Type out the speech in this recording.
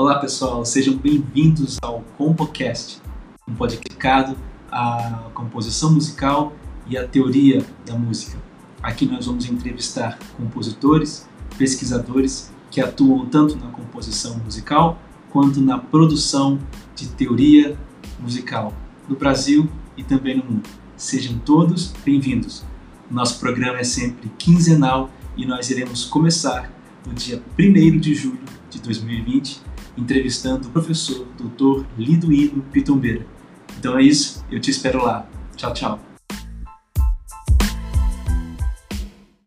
Olá pessoal, sejam bem-vindos ao CompoCast, um podcast dedicado à composição musical e à teoria da música. Aqui nós vamos entrevistar compositores, pesquisadores que atuam tanto na composição musical quanto na produção de teoria musical no Brasil e também no mundo. Sejam todos bem-vindos. Nosso programa é sempre quinzenal e nós iremos começar no dia 1 de julho de 2020, entrevistando o professor Dr. Liduíno Pitombeira. Então é isso, eu te espero lá. Tchau, tchau.